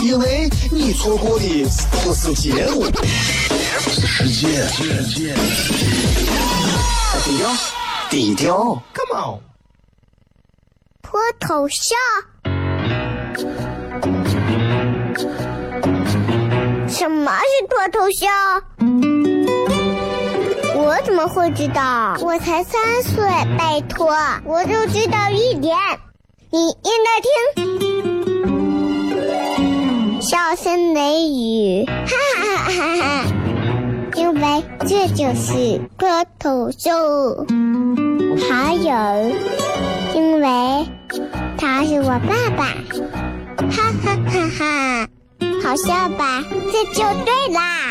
因为你错过的不是节目，是时间。低调，低调，Come on，脱头像？什么是脱头像？我怎么会知道？我才三岁，拜托，我就知道一点。你应该听，笑声雷雨，哈哈哈哈！因为这就是脱头秀。还有，因为他是我爸爸，哈哈哈哈！好笑吧？这就对啦。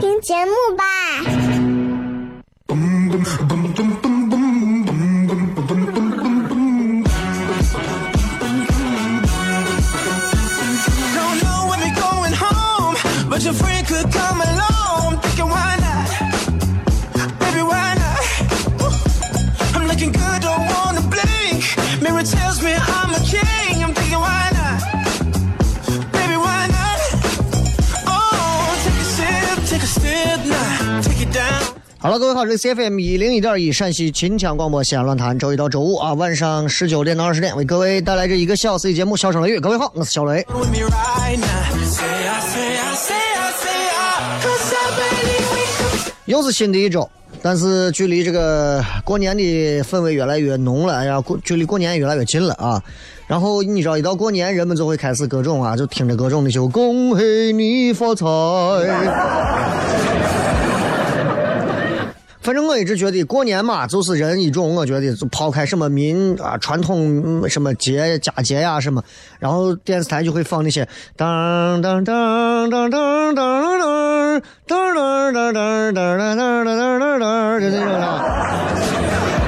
听节目吧。好了，各位好，这是 C F M 一零一点一陕西秦腔广播西安论坛，周一到周五啊，晚上十九点到二十点为各位带来这一个小时的节目《笑声雷雨》。各位好，我是小雷。又是新的一周，但是距离这个过年的氛围越来越浓了，哎呀，过距离过年越来越近了啊。然后你知道，一到过年，人们就会开始各种啊，就听着各种的就恭喜你发财。反正我一直觉得过年嘛，就是人一种，我觉得就抛开什么民啊传统什么节佳节呀什么，然后电视台就会放那些当当当当当当当当当当当当当当当当就那种的。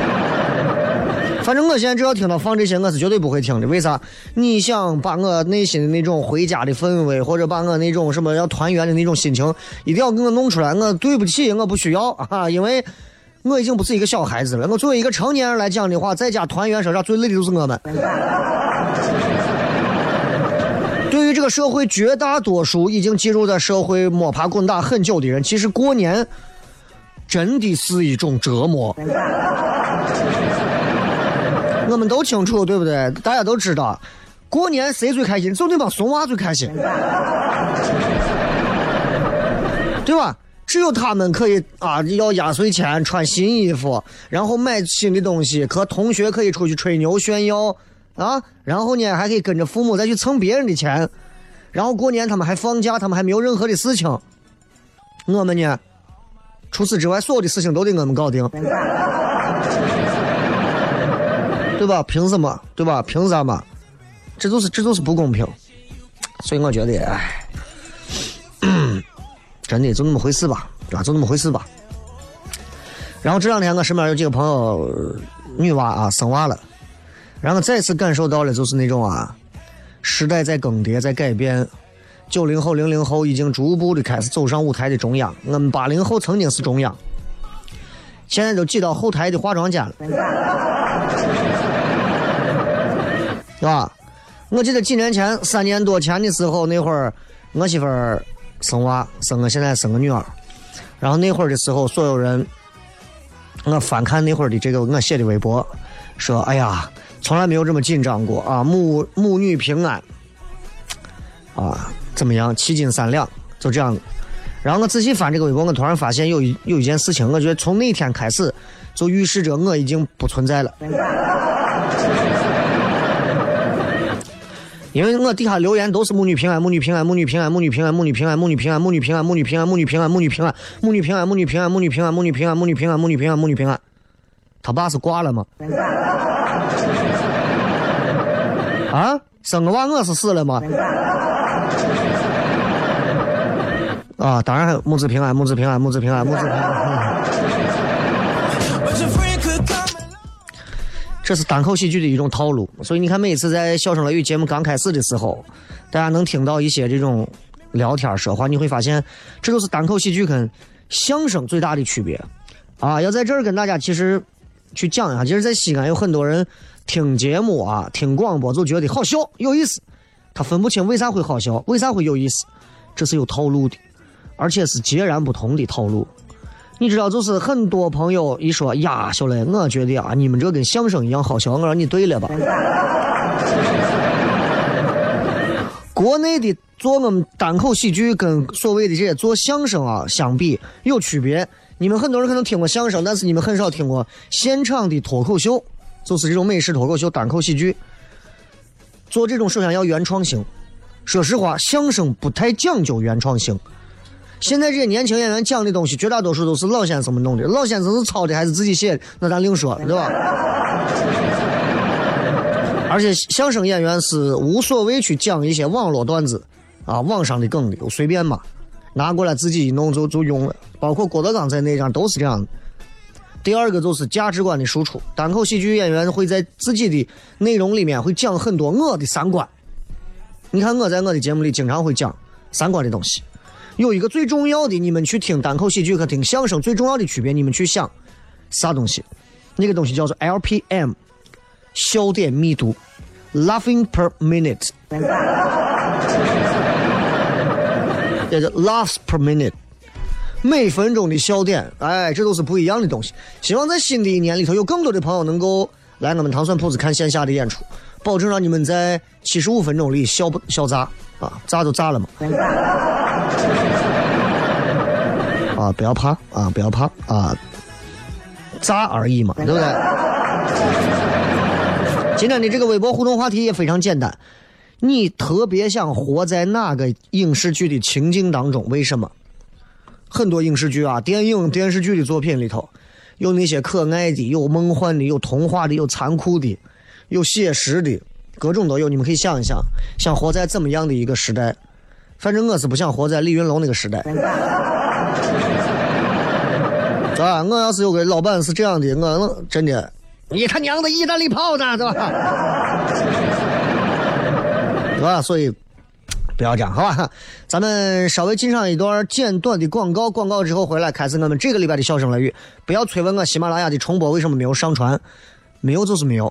反正我现在只要听到放这些，我是绝对不会听的。为啥？你想把我内心的那种回家的氛围，或者把我那种什么要团圆的那种心情，一定要给我弄出来。我对不起，我不需要啊，因为我已经不是一个小孩子了。我作为一个成年人来讲的话，在家团圆，身上最累的就是我们。对于这个社会绝大多数已经进入在社会摸爬滚打很久的人，其实过年真的是一种折磨。我们都清楚，对不对？大家都知道，过年谁最开心？就那帮怂娃最开心，对吧？只有他们可以啊，要压岁钱、穿新衣服，然后买新的东西，和同学可以出去吹牛炫耀啊。然后呢，还可以跟着父母再去蹭别人的钱。然后过年他们还放假，他们还没有任何的事情。我们呢，除此之外，所有的事情都得我们搞定。对吧？凭什么？对吧？凭啥嘛？这就是这就是不公平。所以我觉得，哎，真的就那么回事吧，啊，就那么回事吧。然后这两天我身边有几个朋友，女娃啊生娃了，然后再次感受到了就是那种啊，时代在更迭，在改变。九零后、零零后已经逐步的开始走上舞台的中央，我们八零后曾经是中央，现在都挤到后台的化妆间了。是吧？我记得几年前，三年多前的时候，那会儿我媳妇儿生娃，生个现在生个女儿。然后那会儿的时候，所有人，我翻看那会儿的这个我写的微博，说：“哎呀，从来没有这么紧张过啊！母母女平安，啊，怎么样？七斤三两，就这样。”然后我仔细翻这个微博，我突然发现有一有一件事情，我觉得从那天开始，就预示着我已经不存在了。因为我底下留言都是母女平安，母女平安，母女平安，母女平安，母女平安，母女平安，母女平安，母女平安，母女平安，母女平安，母女平安，母女平安，母女平安，母女平安，母女平安，母女平安，母女平安。他爸是挂了吗？啊，生个娃我是死了吗？啊，当然还有母子平安，母子平安，母子平安，母子平安。这是单口喜剧的一种套路，所以你看，每一次在《笑声雷雨》节目刚开始的时候，大家能听到一些这种聊天说话，你会发现，这都是单口喜剧跟相声最大的区别啊！要在这儿跟大家其实去讲一下，其实，在西安有很多人听节目啊、听广播就觉得好笑、有意思，他分不清为啥会好笑，为啥会有意思，这是有套路的，而且是截然不同的套路。你知道，就是很多朋友一说呀，小雷，我觉得啊，你们这跟相声一样好笑。我说你对了吧？国内的做我们单口喜剧跟所谓的这些做相声啊相比有区别。你们很多人可能听过相声，但是你们很少听过现场的脱口秀，就是这种美式脱口秀、单口喜剧。做这种首先要原创性。说实话，相声不太讲究原创性。现在这些年轻演员讲的东西，绝大多数都是老先生们弄的。老先生是抄的还是自己写的，那咱另说，对吧？而且相声演员是无所谓去讲一些网络段子，啊，网上的梗的，随便嘛，拿过来自己一弄就就用了。包括郭德纲在内，上都是这样的。第二个就是价值观的输出，单口喜剧演员会在自己的内容里面会讲很多我的三观。你看我在我的节目里经常会讲三观的东西。有一个最重要的，你们去听单口喜剧和听相声最重要的区别，你们去想啥东西？那个东西叫做 LPM，笑点密度，Laughing per minute，也叫 Laughs per minute，每分钟的笑点，哎，这都是不一样的东西。希望在新的一年里头，有更多的朋友能够来我们糖蒜铺子看线下的演出，保证让你们在七十五分钟里笑不笑炸啊？炸就炸了嘛。啊，不要怕啊，不要怕啊，炸而已嘛，对不对？今天的这个微博互动话题也非常简单，你特别想活在哪个影视剧的情境当中？为什么？很多影视剧啊、电影、电视剧的作品里头，有那些可爱的，有梦幻的，有童话的，有残酷的，有写实的，各种都有。你们可以想一想，想活在怎么样的一个时代？反正我是不想活在李云龙那个时代。啊，我要是有个老板是这样的，我真的，你他娘的意大利炮呢，对吧？对吧？所以不要这样，好吧？咱们稍微进上一段简短的广告，广告之后回来开始我们这个礼拜的笑声雷雨。不要催问我喜马拉雅的重播为什么没有上传，没有就是没有。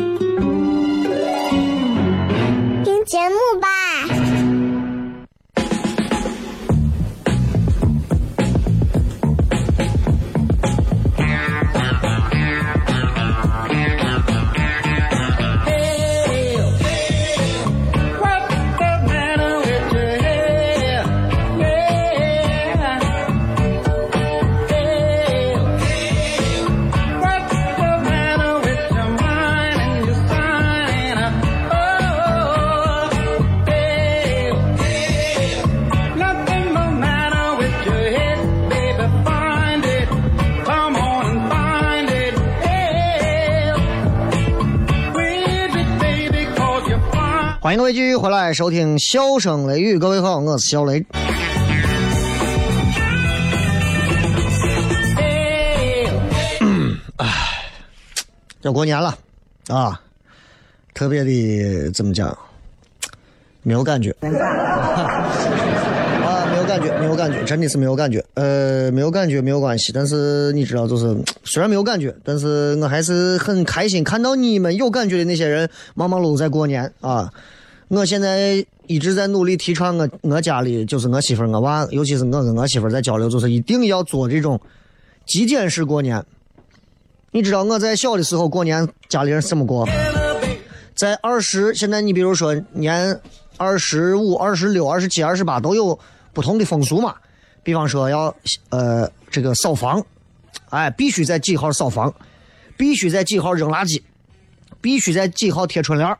节目吧。欢迎各位继续回来收听《笑声雷雨》，各位好，我是小雷。要过年了啊，特别的怎么讲？没有感觉 啊，没有感觉，没有感觉，真的是没有感觉。呃，没有感觉没有关系，但是你知道，就是虽然没有感觉，但是我还是很开心看到你们有感觉的那些人忙忙碌碌在过年啊。我现在一直在努力提倡我我家里就是我媳妇儿我娃，尤其是我跟我媳妇儿在交流，就是一定要做这种极简式过年。你知道我在小的时候过年，家里人怎么过？在二十，现在你比如说年二十五、二十六、二十七、二十八都有不同的风俗嘛。比方说要呃这个扫房，哎，必须在几号扫房，必须在几号扔垃圾，必须在几号贴春联，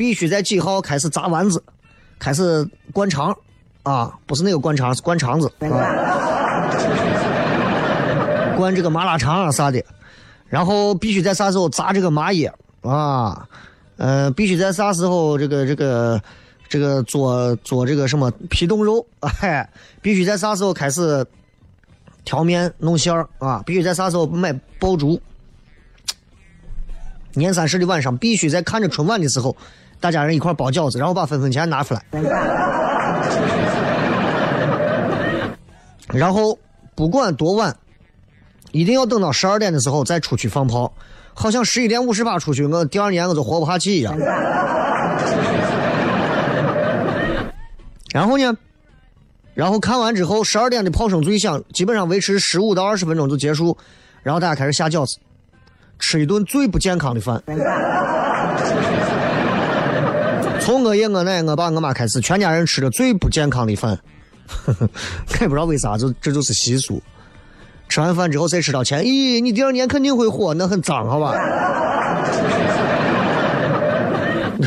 必须在几号开始砸丸子，开始灌肠啊，不是那个灌肠，是灌肠子啊，灌这个麻辣肠啊啥的。然后必须在啥时候炸这个麻叶啊？呃，必须在啥时候这个这个这个做做这个什么皮冻肉？哎，必须在啥时候开始调面弄馅儿啊？必须在啥时候买爆竹？年三十的晚上，必须在看着春晚的时候，大家人一块包饺子，然后把分分钱拿出来。然后不管多晚。一定要等到十二点的时候再出去放炮，好像十一点五十八出去，我第二年我就活不下去一样。然后呢，然后看完之后，十二点的炮声最响，基本上维持十五到二十分钟就结束，然后大家开始下饺子，吃一顿最不健康的饭。从我爷、我奶、我爸、我妈开始，全家人吃的最不健康的饭，我也不知道为啥，就这就是习俗。吃完饭之后再吃到钱，咦，你第二年肯定会火，那很脏，好吧？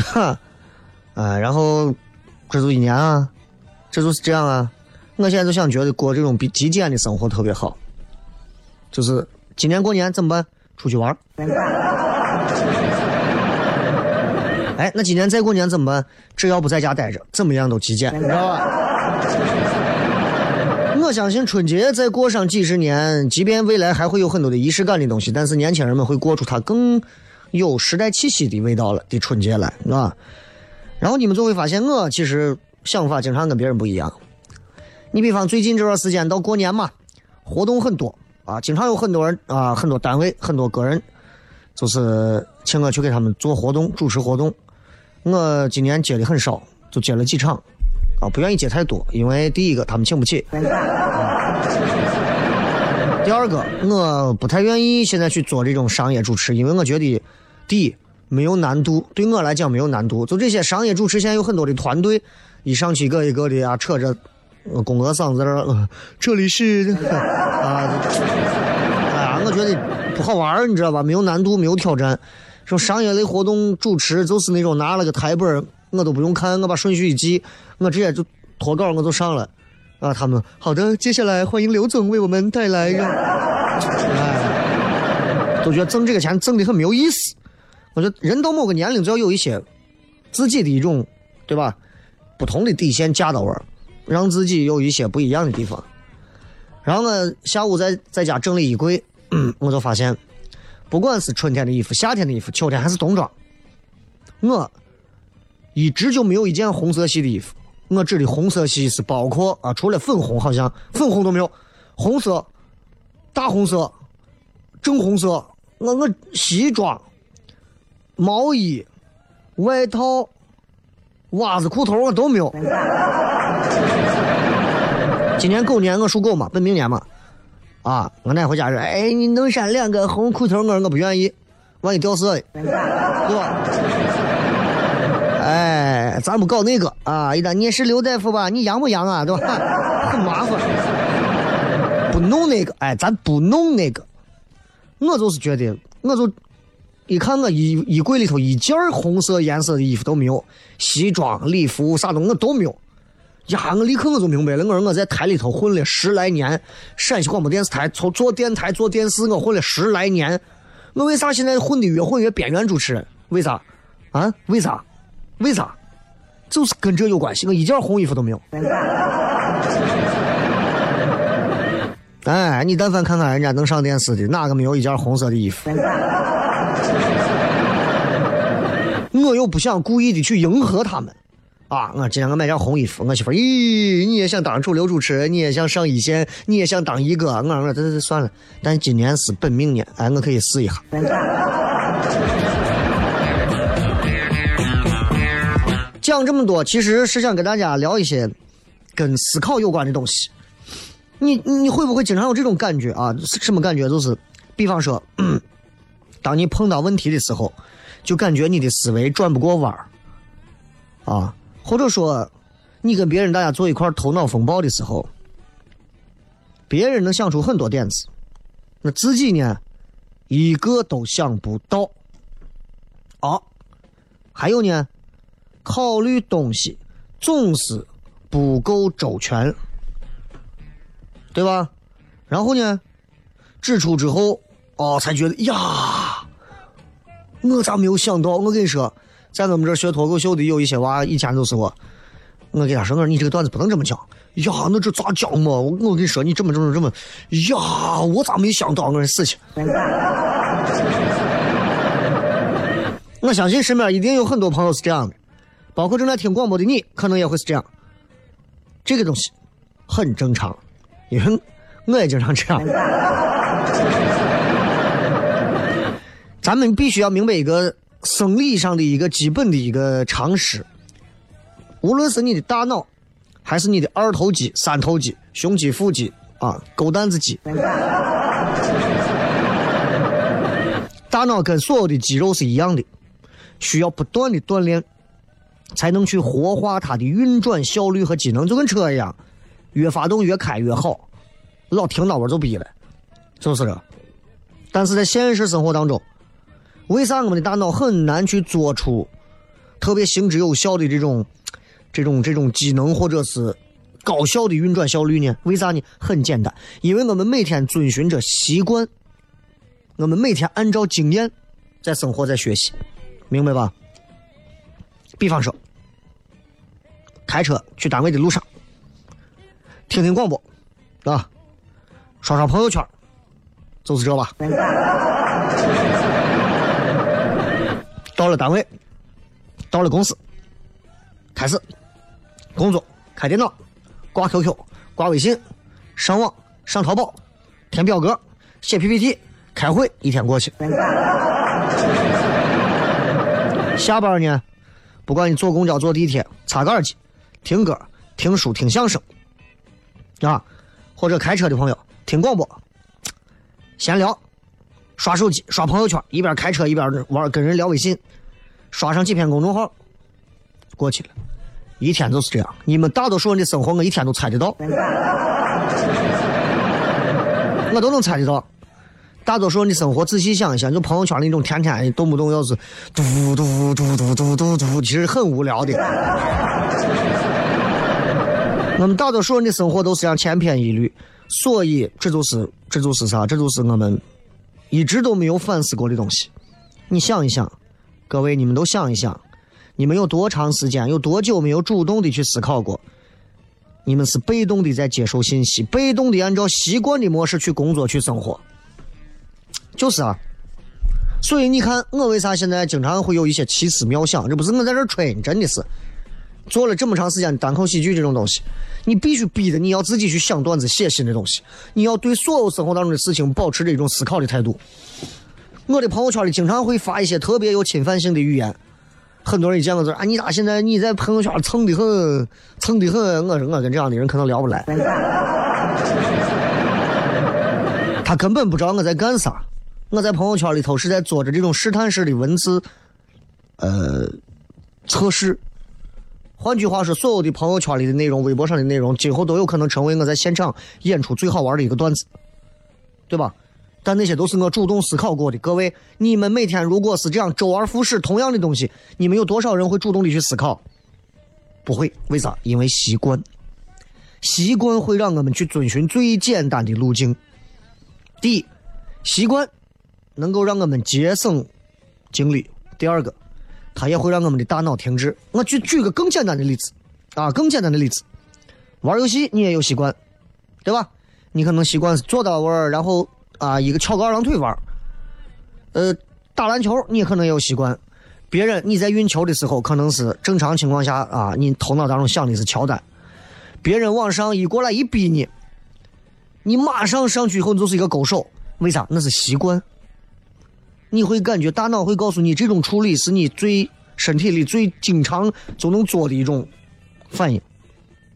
哈，啊，然后这就一年啊，这就是这样啊。我现在就想觉得过这种比极简的生活特别好，就是今年过年怎么办？出去玩。哎，那今年再过年怎么办？只要不在家待着，怎么样都极简，你知道吧？我相信春节再过上几十年，即便未来还会有很多的仪式感的东西，但是年轻人们会过出它更有时代气息的味道了的春节来，啊。然后你们就会发现，我其实想法经常跟别人不一样。你比方最近这段时间到过年嘛，活动很多啊，经常有很多人啊，很多单位、很多个人，就是请我去给他们做活动、主持活动。我今年接的很少，就接了几场。啊，不愿意接太多，因为第一个他们请不起，第二个我不太愿意现在去做这种商业主持，因为我觉得第一没有难度，对我来讲没有难度。就这些商业主持，现在有很多的团队，一上去一个一个的啊，扯着公鹅嗓子在这，这里是 啊，哎呀，我觉得不好玩你知道吧？没有难度，没有挑战。说商业类活动主持就是那种拿了个台本我都不用看，我把顺序一记，我直接就脱稿，我就上了。啊，他们好的，接下来欢迎刘总为我们带来。哎，都觉得挣这个钱挣的很没有意思。我觉得人到某个年龄就要有一些自己的一种，对吧？不同的底线架到位，让自己有一些不一样的地方。然后呢，下午在在家整理衣柜，我就发现，不管是春天的衣服、夏天的衣服、秋天还是冬装，我。一直就没有一件红色系的衣服。我指的红色系是包括啊，除了粉红，好像粉红都没有。红色、大红色、正红色，我我西装、毛衣、外套、袜子、裤头我都没有。今年狗年我属狗嘛，本命年嘛，啊，我奶回家说，哎，你弄上两个红裤头，我我不愿意，万一掉色了，对吧？哎，咱不搞那个啊！一旦你是刘大夫吧，你阳不阳啊？对吧？很麻烦，不弄那个。哎，咱不弄那个。我就是觉得，我就一看我衣衣柜里头一件红色颜色的衣服都没有，西装、礼服啥的我都没有。呀，我立刻我就明白了，我说我在台里头混了十来年，陕西广播电视台从做电台做电视，我混了十来年，我为啥现在混的越混越边缘主持人？为啥？啊？为啥？为啥？就是跟这有关系。我一件红衣服都没有。哎，你但凡看看人家能上电视的，哪个没有一件红色的衣服？我又不想故意的去迎合他们，啊，我今天我买件红衣服，我媳妇咦，你也想当主流主持人，你也想上一线，你也想当一哥，我说这这算了，但今年是本命年，哎，我可以试一下。讲这么多，其实是想跟大家聊一些跟思考有关的东西。你你会不会经常有这种感觉啊？什么感觉？就是，比方说，当你碰到问题的时候，就感觉你的思维转不过弯儿，啊，或者说，你跟别人大家坐一块头脑风暴的时候，别人能想出很多点子，那自己呢，一个都想不到。啊，还有呢，考虑东西总是不够周全。对吧？然后呢，指出之后，哦，才觉得呀，我咋没有想到？我跟你说，在我们这学脱口秀的有一些娃，以前都是我，我给他说，我说你这个段子不能这么讲。呀，那这咋讲嘛？我我跟你说，你这么这么这么，呀，我咋没想到我的事情？我相信身边一定有很多朋友是这样的，包括正在听广播的你，可能也会是这样。这个东西很正常。因为我也经常这样。咱们必须要明白一个生理上的一个基本的一个常识：无论是你的大脑，还是你的二头肌、三头肌、胸肌、腹肌啊、狗蛋子肌，大脑跟所有的肌肉是一样的，需要不断的锻炼，才能去活化它的运转效率和机能，就跟车一样。越发动越开越好，老停那会儿就逼了，是不是这。但是在现实生活当中，为啥我们的大脑很难去做出特别行之有效的这种、这种、这种机能，或者是高效的运转效率呢？为啥呢？很简单，因为我们每天遵循着习惯，我们每天按照经验在生活在学习，明白吧？比方说，开车去单位的路上。听听广播，啊，刷刷朋友圈，就是这吧。到了单位，到了公司，开始工作，开电脑，挂 QQ，挂微信，上网，上淘宝，填表格，写 PPT，开会，一天过去。下班呢，不管你坐公交、坐地铁，插个耳机，听歌、听书、听相声。啊，或者开车的朋友听广播，闲聊，刷手机，刷朋友圈，一边开车一边玩，跟人聊微信，刷上几篇公众号，过去了，一天就是这样。你们大多数人的生活，我一天都猜得到，我都能猜得到。大多数人的生活，仔细想一想，就朋友圈那种天天动不动要是嘟嘟嘟嘟嘟嘟嘟，其实很无聊的。我们大多数人的生活都是这样千篇一律，所以这就是这就是啥？这就是我们一直都没有反思过的东西。你想一想，各位你们都想一想，你们有多长时间、有多久没有主动的去思考过？你们是被动的在接受信息，被动的按照习惯的模式去工作、去生活。就是啊，所以你看我为啥现在经常会有一些奇思妙想？这不是我在这吹，真的是。做了这么长时间单口喜剧这种东西，你必须逼着你要自己去想段子、写新的东西。你要对所有生活当中的事情保持着一种思考的态度。我的朋友圈里经常会发一些特别有侵犯性的语言，很多人一见我就啊，你咋现在你在朋友圈蹭的很，蹭的很？我说我跟这样的人可能聊不来。他根本不知道我在干啥。我在朋友圈里头是在做着这种试探式的文字，呃，测试。换句话说，所有的朋友圈里的内容、微博上的内容，今后都有可能成为我在现场演出最好玩的一个段子，对吧？但那些都是我主动思考过的。各位，你们每天如果是这样周而复始同样的东西，你们有多少人会主动的去思考？不会，为啥？因为习惯，习惯会让我们去遵循最简单的路径。第一，习惯能够让我们节省精力；第二个，它也会让我们的大脑停滞。我举举个更简单的例子，啊，更简单的例子，玩游戏你也有习惯，对吧？你可能习惯是坐到玩，然后啊一个翘个二郎腿玩。呃，打篮球你可能也有习惯，别人你在运球的时候可能是正常情况下啊，你头脑当中想的是乔丹，别人往上一过来一逼你，你马上上去以后你就是一个勾手，为啥？那是习惯。你会感觉大脑会告诉你，这种处理是你最身体里最经常就能做的一种反应，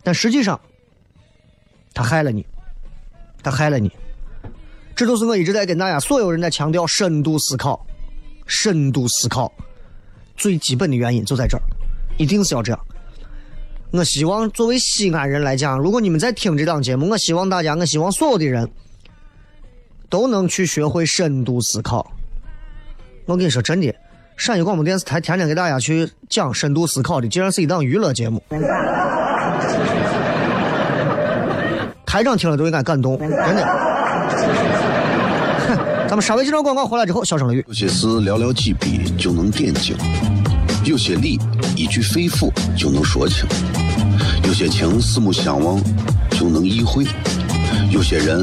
但实际上，他害了你，他害了你。这就是我一直在跟大家所有人在强调深度思考，深度思考最基本的原因就在这儿，一定是要这样。我希望作为西安人来讲，如果你们在听这档节目，我希望大家，我希望所有的人都能去学会深度思考。我跟你说真的，陕西广播电视台天天给大家去讲深度思考的，竟然是一档娱乐节目。台长听了都应该感动，真的。咱们稍微这段广告回来之后，笑声雷雨。有些事寥寥几笔就能点睛，有些理一句肺腑就能说清，有些情四目相望就能意会，有些人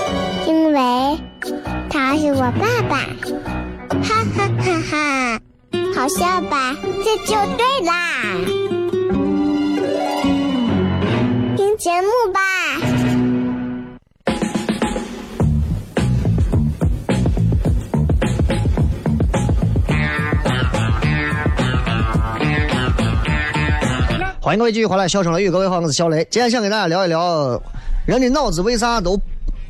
因为他是我爸爸。哈哈哈哈，好笑吧？这就对啦，听节目吧。欢迎各位继续回来，笑声雷雨，各位好，我是小雷。今天想给大家聊一聊，人的脑子为啥都，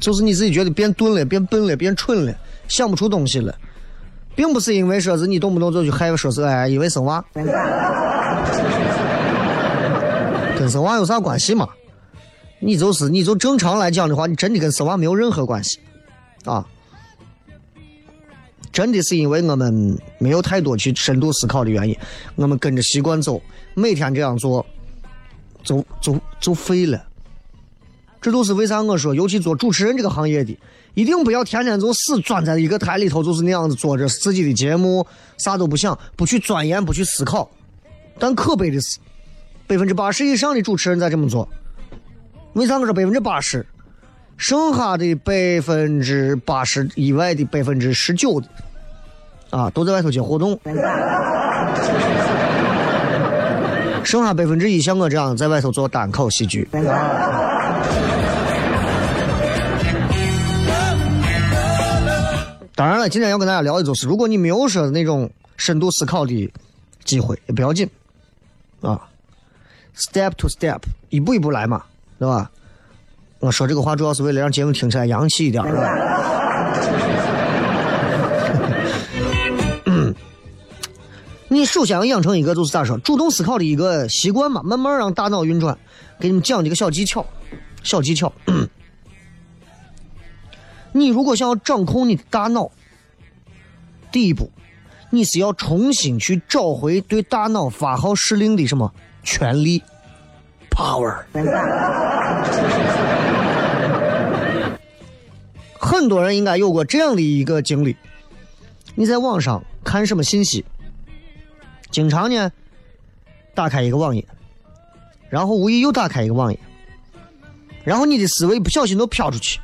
就是你自己觉得变钝了、变笨了、变蠢了，想不出东西了。并不是因为说是你动不动就去害说是哎，因为生娃，跟生娃有啥关系嘛？你就是你就正常来讲的话，你真的跟生娃没有任何关系，啊，真的是因为我们没有太多去深度思考的原因，我们跟着习惯走，每天这样做，就就就废了。这都是为啥我说，尤其做主持人这个行业的。一定不要天天就死钻在一个台里头，就是那样子做着自己的节目，啥都不想，不去钻研，不去思考。但可悲的是，百分之八十以上的主持人在这么做。为啥我说百分之八十？剩下的百分之八十以外的百分之十九的，啊，都在外头接活动。剩下百分之一像我这样在外头做单口喜剧。当然了，今天要跟大家聊的就是，如果你没有说那种深度思考的机会，也不要紧，啊，step to step，一步一步来嘛，对吧？我说这个话主要是为了让节目听起来洋气一点。你首先要养成一个就是咋说，主动思考的一个习惯嘛，慢慢让大脑运转。给你们讲几个小技巧，小技巧。你如果想要掌控你的大脑，第一步，你是要重新去找回对大脑发号施令的什么权利，power。很多人应该有过这样的一个经历：你在网上看什么信息，经常呢打开一个网页，然后无意又打开一个网页，然后你的思维不小心都飘出去。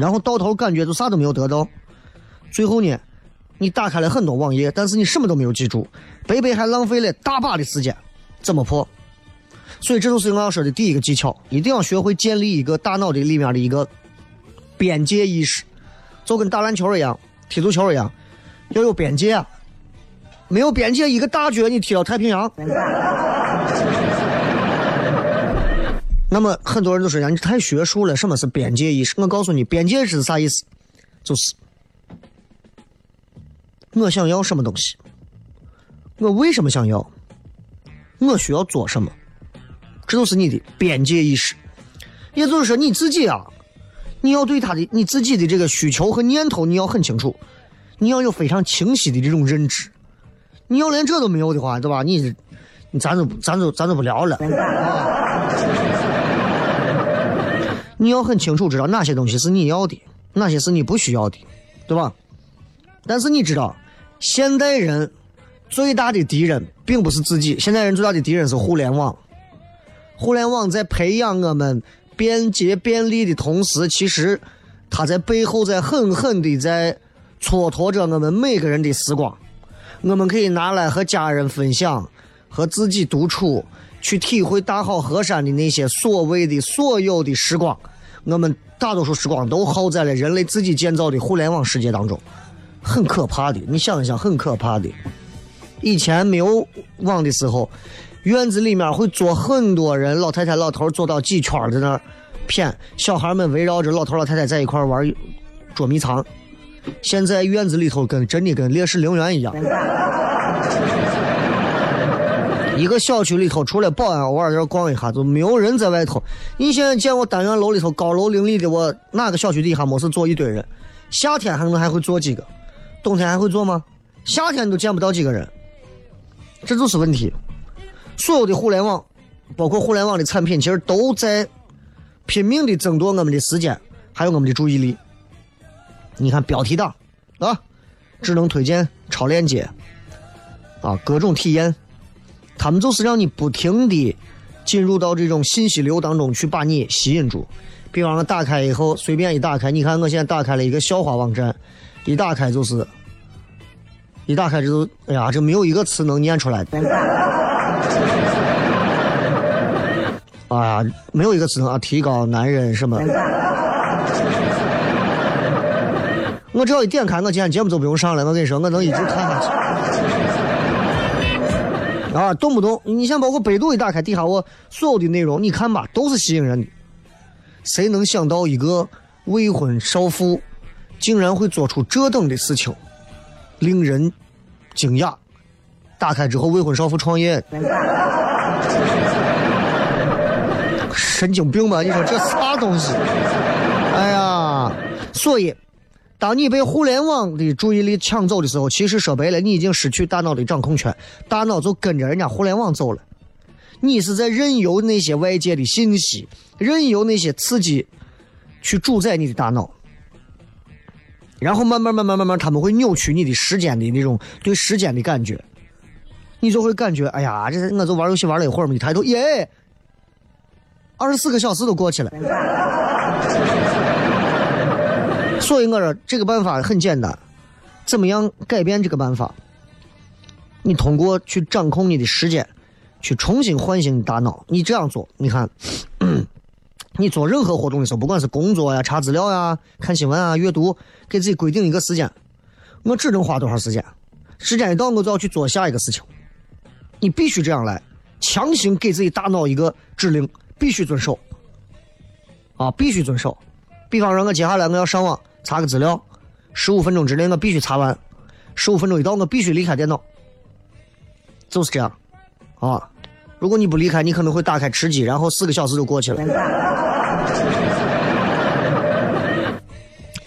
然后到头感觉就啥都没有得到，最后呢，你打开了很多网页，但是你什么都没有记住，白白还浪费了大把的时间，怎么破？所以这就是我要说的第一个技巧，一定要学会建立一个大脑的里面的一个边界意识，就跟打篮球一样、踢足球一样，要有边界啊！没有边界，一个大脚你踢到太平洋。那么很多人都说呀，你太学术了，什么是边界意识？我告诉你，边界是啥意思？就是我想要什么？东西，我为什么？想要，我需要做什么，这就是你的边界意识。也就是说，你自己啊，你要对他的你自己的这个需求和念头，你要很清楚，你要有非常清晰的这种认知。你要连这都没有的话，对吧？你，你咱就咱就咱就不聊了。你要很清楚知道哪些东西是你要的，哪些是你不需要的，对吧？但是你知道，现代人最大的敌人并不是自己，现代人最大的敌人是互联网。互联网在培养我们便捷便利的同时，其实它在背后在狠狠的在蹉跎着我们每个人的时光。我们可以拿来和家人分享，和自己独处，去体会大好河山的那些所谓的所有的时光。我们大多数时光都耗在了人类自己建造的。互联网世界当中，很可怕的。你想一想，很可怕的。以前没有网的时候，院子里面会坐很多人，老太太、老头坐到几圈在那儿谝，小孩们围绕着老头、老太太在一块玩捉迷藏。现在院子里头跟真的跟烈士陵园一样，一个小区里头除了保安偶尔在逛一下，就没有人在外头。你现在见我单元楼里头高楼林立的，我哪个小区底下没事坐一堆人？夏天还能还会坐几个？冬天还会坐吗？夏天都见不到几个人，这就是问题。所有的互联网，包括互联网的产品，其实都在拼命的争夺我们的时间，还有我们的注意力。你看标题党啊，智能推荐、超链接啊，各种体验，他们就是让你不停的进入到这种信息流当中去，把你吸引住。比方说打开以后，随便一打开，你看我现在打开了一个笑话网站，一打开就是，一打开这都，哎呀，这没有一个词能念出来的。哎呀，没有一个词能啊，提高男人什么。我只要一点开，我今天节目就不用上了。我跟你说，我能一直看下去。啊，动不动你像包括百度一打开，底下我所有的内容，你看吧，都是吸引人的。谁能想到一个未婚少妇竟然会做出这等的事情，令人惊讶。打开之后，未婚少妇创业，神经病吧？你说这啥东西？哎呀，所以。当你被互联网的注意力抢走的时候，其实说白了，你已经失去大脑的掌控权，大脑就跟着人家互联网走了。你是在任由那些外界的信息，任由那些刺激去主宰你的大脑，然后慢慢慢慢慢慢，他们会扭曲你的时间的那种对时间的感觉，你就会感觉，哎呀，这我就玩游戏玩了一会儿嘛，一抬头，耶，二十四个小时都过去了。所以我说这个办法很简单，怎么样改变这个办法？你通过去掌控你的时间，去重新唤醒你大脑。你这样做，你看，你做任何活动的时候，不管是工作呀、查资料呀、看新闻啊、阅读，给自己规定一个时间，我只能花多少时间？时间一到，我就要去做下一个事情。你必须这样来，强行给自己大脑一个指令，必须遵守。啊，必须遵守。比方说，我接下来我要上网。查个资料，十五分钟之内我必须查完。十五分钟一到，我必须离开电脑。就是这样，啊！如果你不离开，你可能会打开吃鸡，然后四个小时就过去了，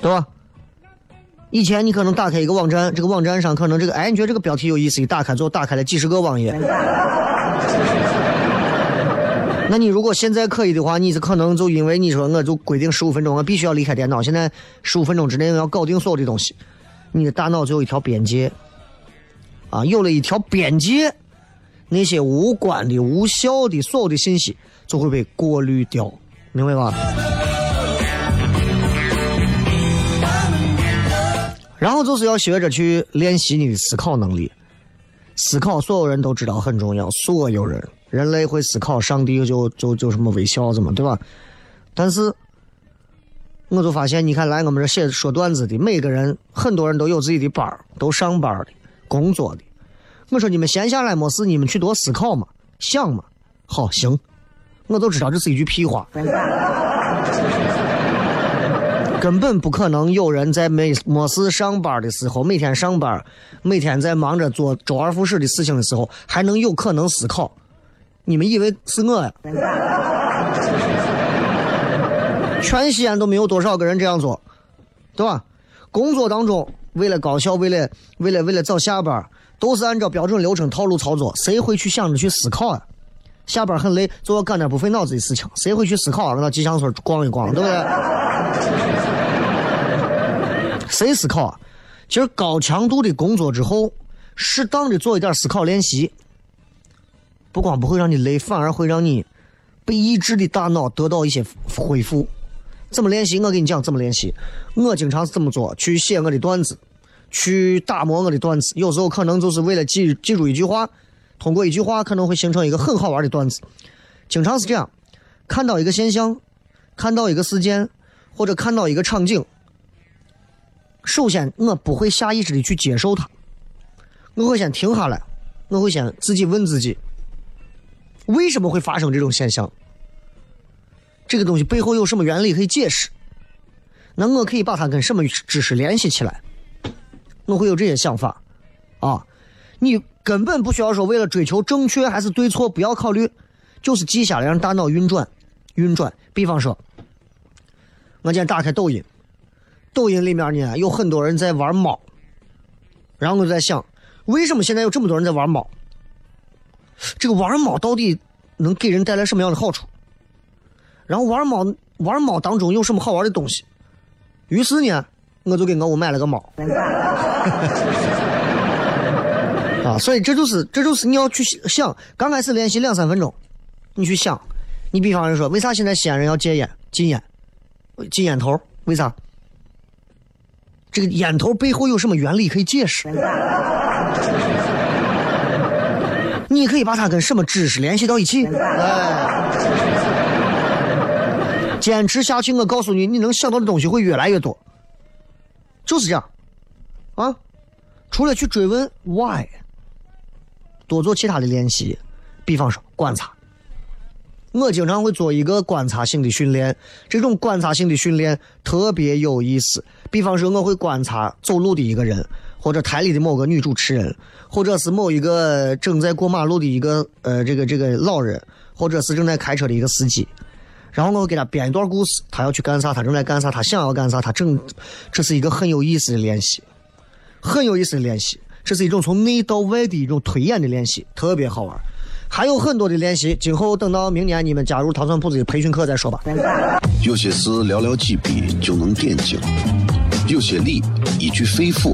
对吧？以前你可能打开一个网站，这个网站上可能这个，哎，你觉得这个标题有意思，一打开之后打开了几十个网页。那你如果现在可以的话，你是可能就因为你说我就规定十五分钟，我必须要离开电脑。现在十五分钟之内要搞定所有的东西，你的大脑就有一条边界啊，有了一条边界，那些无关的、无效的所有的信息就会被过滤掉，明白吧？然后就是要学着去练习你的思考能力。思考，所有人都知道很重要，所有人，人类会思考，上帝就就就什么微笑子嘛，对吧？但是，我就发现，你看来我们这写说段子的每个人，很多人都有自己的班都上班的，工作的。我说你们闲下来没事，你们去多思考嘛，想嘛。好，行，我都知道这是一句屁话。根本不可能有人在没没事上班的时候，每天上班，每天在忙着做周而复始的事情的时候，还能有可能思考？你们以为是我呀？全西安都没有多少个人这样做，对吧？工作当中，为了高效，为了为了为了早下班，都是按照标准流程套路操作，谁会去想着去思考啊？下班很累，就要干点不费脑子的事情，谁会去思考啊？到吉祥村逛一逛，对不对？谁思考？啊其实高强度的工作之后，适当的做一点思考练习，不光不会让你累，反而会让你被抑制的大脑得到一些恢复。怎么练习？我给你讲怎么练习。我经常是这么做：去写我的段子，去打磨我的段子。有时候可能就是为了记记住一句话，通过一句话可能会形成一个很好玩的段子。经常是这样：看到一个现象，看到一个事件，或者看到一个场景。首先，我不会下意识的去接受它，我会先停下来，我会先自己问自己，为什么会发生这种现象？这个东西背后有什么原理可以解释？那我可以把它跟什么知识联系起来？我会有这些想法，啊，你根本不需要说为了追求正确还是对错，不要考虑，就是记下来让大脑运转，运转。比方说，我今天打开抖音。抖音里面呢有很多人在玩猫，然后我就在想，为什么现在有这么多人在玩猫？这个玩猫到底能给人带来什么样的好处？然后玩猫玩猫当中有什么好玩的东西？于是呢，我就给我屋买了个猫。啊，所以这就是这就是你要去想，刚开始练习两三分钟，你去想，你比方说，为啥现在西安人要戒烟、禁烟、禁烟头？为啥？这个烟头背后有什么原理可以解释？你可以把它跟什么知识联系到一起？哎，坚持下去，我告诉你，你能想到的东西会越来越多。就是这样，啊，除了去追问 why，多做其他的练习，比方说观察。我经常会做一个观察性的训练，这种观察性的训练特别有意思。比方说，我会观察走路的一个人，或者台里的某个女主持人，或者是某一个正在过马路的一个呃这个这个老人，或者是正在开车的一个司机。然后我给他编一段故事，他要去干啥，他正在干啥，他想要干啥，他正，这是一个很有意思的练习，很有意思的练习，这是一种从内到外的一种推演的练习，特别好玩。还有很多的练习，今后等到明年你们加入糖蒜铺子的培训课再说吧。有些事寥寥几笔就能点睛，有些理一句肺腑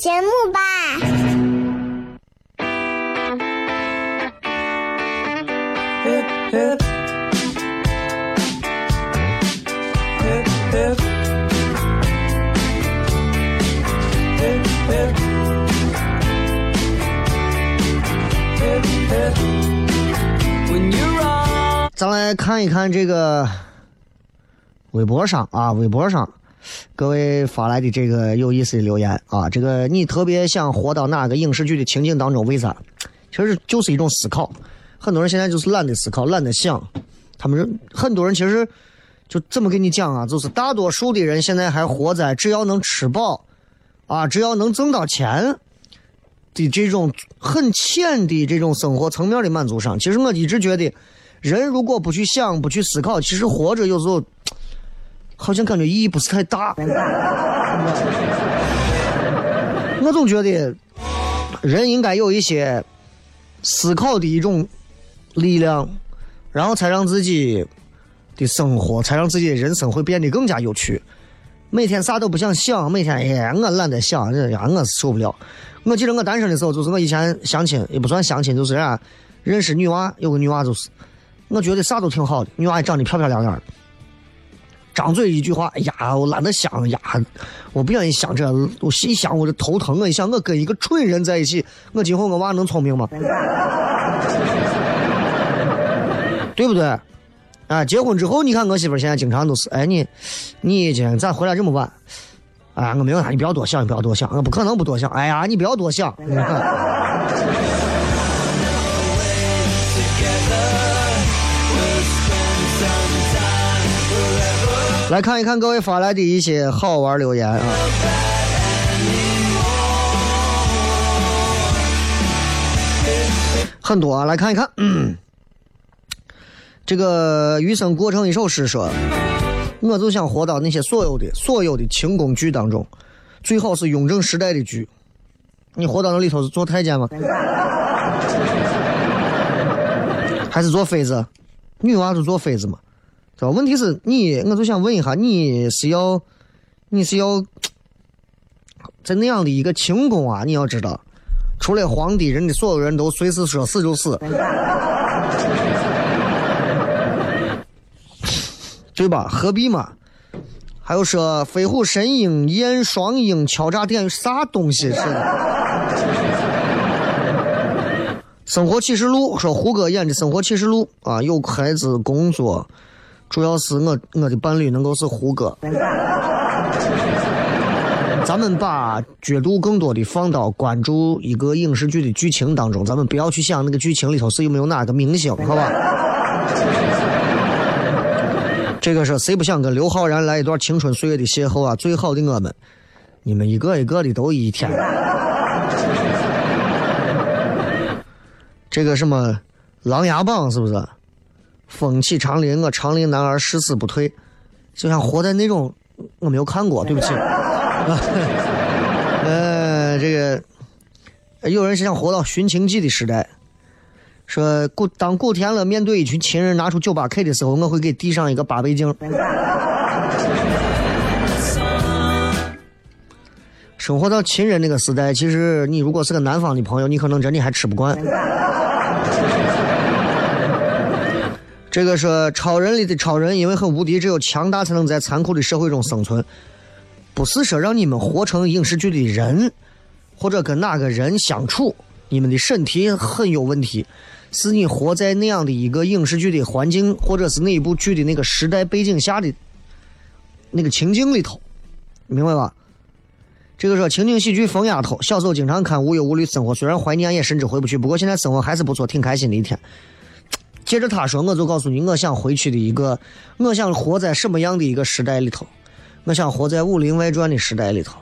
节目吧。咱来看一看这个微博上啊微博上各位发来的这个有意思的留言啊，这个你特别想活到哪个影视剧的情景当中？为啥？其实就是一种思考。很多人现在就是懒得思考，懒得想。他们很多人其实就这么跟你讲啊，就是大多数的人现在还活在只要能吃饱啊，只要能挣到钱的这种很浅的这种生活层面的满足上。其实我一直觉得。人如果不去想、不去思考，其实活着有时候好像感觉意义不是太大。我总觉得人应该有一些思考的一种力量，然后才让自己的生活，才让自己的人生会变得更加有趣。每天啥都不想想，每天哎，我懒得想，这呀，我受不了。我记得我单身的时候，就是我以前相亲也不算相亲，就是啥认识女娃，有个女娃就是。我觉得啥都挺好的，女娃也长得漂漂亮亮的，张嘴一句话，哎呀，我懒得想呀，我不愿意想这，我一想我就头疼。我一想，我跟一个蠢人在一起，我今后我娃能聪明吗？对不对？啊，结婚之后，你看我媳妇现在经常都是，哎你，你今天咋回来这么晚？哎，我没有啥，你不要多想，你不要多想，我不可能不多想。哎呀，你不要多想。来看一看各位发来的一些好玩留言啊，很多啊，来看一看。这个余生过成一首诗说，我就想活到那些所有的所有的清宫剧当中，最好是雍正时代的剧。你活到那里头是做太监吗？还是做妃子？女娃就做妃子嘛。是吧？问题是你，我就想问一下，你是要，你是要在那样的一个清宫啊？你要知道，除了皇帝，人的所有人都随时说死就死，对吧？何必嘛？还有说飞虎神鹰燕双鹰敲诈店啥东西是 的？生活启示录说胡歌演的生活启示录啊，有孩子工作。主要是我我的伴侣能够是胡歌，咱们把角度更多的放到关注一个影视剧的剧情当中，咱们不要去想那个剧情里头是有没有哪个明星，好吧？这个是谁不想跟刘昊然来一段青春岁月的邂逅啊？最好的我们，你们一个一个的都一天。这个什么《琅琊榜》是不是？风起长林，我长林男儿誓死不退，就像活在那种我没有看过，对不起。呃，这个有人是想活到寻秦记的时代，说古当古天乐面对一群亲人拿出九八 K 的时候，我会给递上一个八倍镜。生活到亲人那个时代，其实你如果是个南方的朋友，你可能真的还吃不惯。这个是超人里的超人，因为很无敌，只有强大才能在残酷的社会中生存。不是说让你们活成影视剧的人，或者跟哪个人相处，你们的身体很有问题，是你活在那样的一个影视剧的环境，或者是那一部剧的那个时代背景下的那个情境里头，明白吧？这个说情景喜剧疯丫头，小时候经常看无忧无虑生活，虽然怀念也甚至回不去，不过现在生活还是不错，挺开心的一天。接着他说，我就告诉你，我想回去的一个，我想活在什么样的一个时代里头？我想活在《武林外传》的时代里头。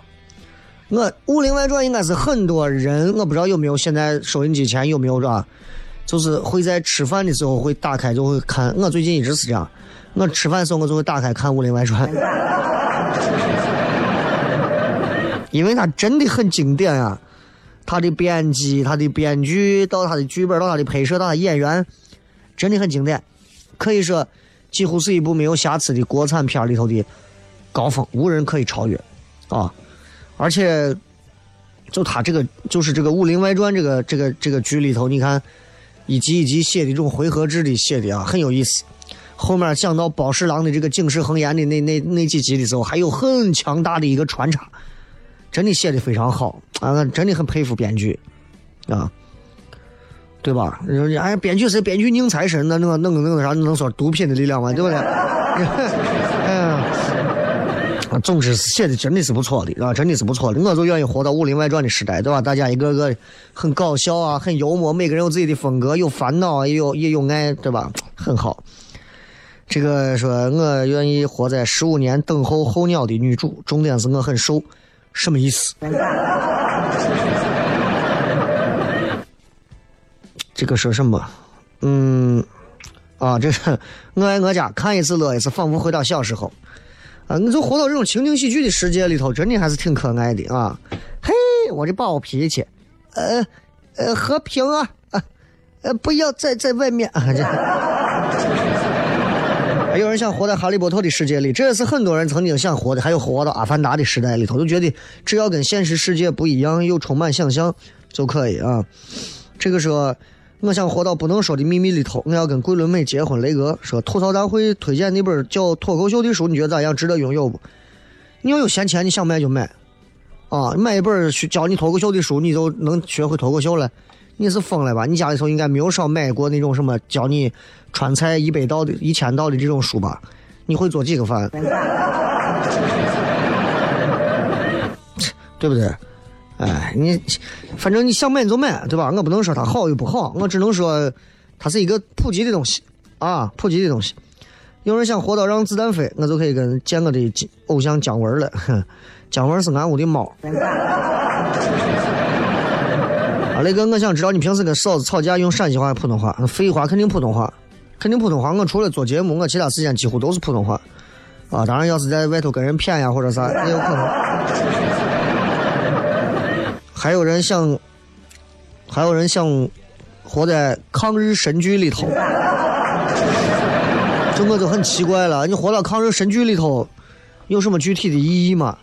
我《武林外传》应该是很多人，我不知道有没有现在收音机前有没有吧？就是会在吃饭的时候会打开就会看。我最近一直是这样，我吃饭的时候我就会打开看《武林外传》，因为它真的很经典啊！他的编辑、他的编剧到他的剧本到他的拍摄到他演员。真的很经典，可以说几乎是一部没有瑕疵的国产片里头的高峰，无人可以超越啊！而且就他这个，就是这个《武林外传》这个这个这个剧里头，你看一集一集写的这种回合制的写的啊，很有意思。后面讲到包十郎的这个警世恒言的那那那几集的时候，还有很强大的一个穿插，真的写的非常好啊！真的很佩服编剧啊。对吧？人家哎，编剧是编剧宁财神，那那个弄个那个啥，能说毒品的力量吗？对不对？嗯，总之写的真的是不错的啊，真的是不错的。我就愿意活到《武林外传》的时代，对吧？大家一个个很搞笑啊，很幽默，每个人有自己的风格，有烦恼，也有也有爱，对吧？很好。这个说我愿意活在十五年等候候鸟的女主，重点是我很瘦，什么意思？这个说什么？嗯，啊，这是我爱我家，看一次乐一次，仿佛回到小时候。啊，你就活到这种情景喜剧的世界里头，真的还是挺可爱的啊！嘿，我这暴脾气，呃呃，和平啊，啊呃，不要在在外面啊！这。还有人想活在哈利波特的世界里，这也是很多人曾经想活的。还有活到阿凡达的时代里头，就觉得只要跟现实世界不一样，又充满想象就可以啊。这个说，我想活到不能说的秘密里头，我要跟桂纶镁结婚。雷哥说，吐槽大会推荐那本叫《脱口秀》的书，你觉得咋样？值得拥有不？你要有闲钱，你想买就买啊！买一本教你脱口秀的书，你就能学会脱口秀了。你是疯了吧？你家里头应该没有少买过那种什么教你川菜一百道的、一千道的这种书吧？你会做几个饭？对不对？哎，你反正你想买你就买，对吧？我不能说它好与不好，我只能说它是一个普及的东西啊，普及的东西。有人想活到让子弹飞，我就可以跟见我的偶像姜文了。姜文是俺屋的猫。啊雷哥，我想知道你平时跟嫂子吵架用陕西话还普通话？废话，肯定普通话，肯定普通话。我除了做节目，我其他时间几乎都是普通话。啊，当然要是在外头跟人谝呀或者啥也有可能。还有人想，还有人想活在抗日神剧里头，这我就很奇怪了。你活到抗日神剧里头，有什么具体的意义吗？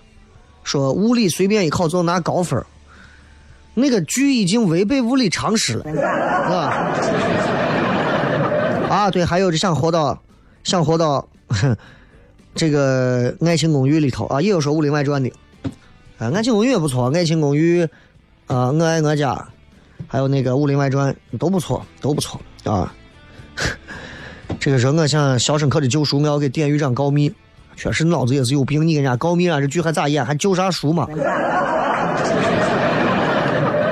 说物理随便一考就能拿高分那个剧已经违背物理常识了，是吧！啊，对，还有就想活到，想活到 这个《爱情公寓》里头啊，也有说《武林外传》的，啊，《爱情公寓》也不错，《爱情公寓》啊，《我爱我家》，还有那个《武林外传》都不错，都不错啊。这个时候我想《肖申克的救赎》，我要给典狱长告密，确实脑子也是有病，你跟人家告密啊，这剧还咋演？还救啥赎嘛？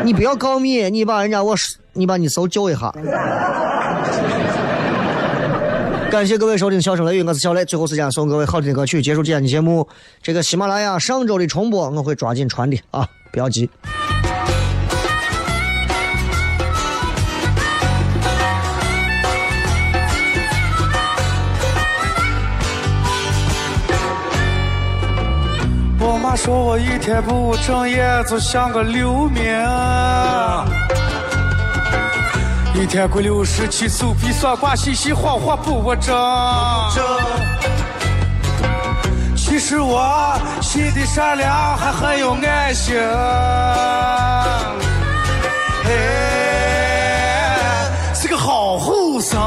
你不要告密，你把人家我，你把你搜救一下。感谢各位收听《笑声雷雨》，我是小雷。最后时间送各位好听的歌曲，结束今天的节目。这个喜马拉雅上周的重播我会抓紧传的啊，不要急。说我一天不务正业，就像个流民。一天过六十七，手比算卦，信息谎话不务正。其实我心地善良，还很有爱心。哎，是个好后生。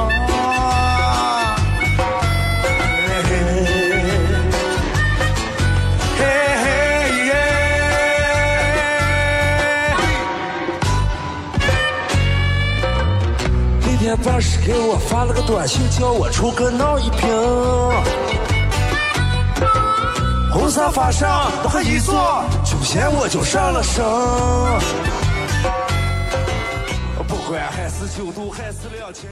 办事给我发了个短信，叫我出个闹一瓶。红沙发上我一坐，酒钱我就上了身。不管还是九度还是两千。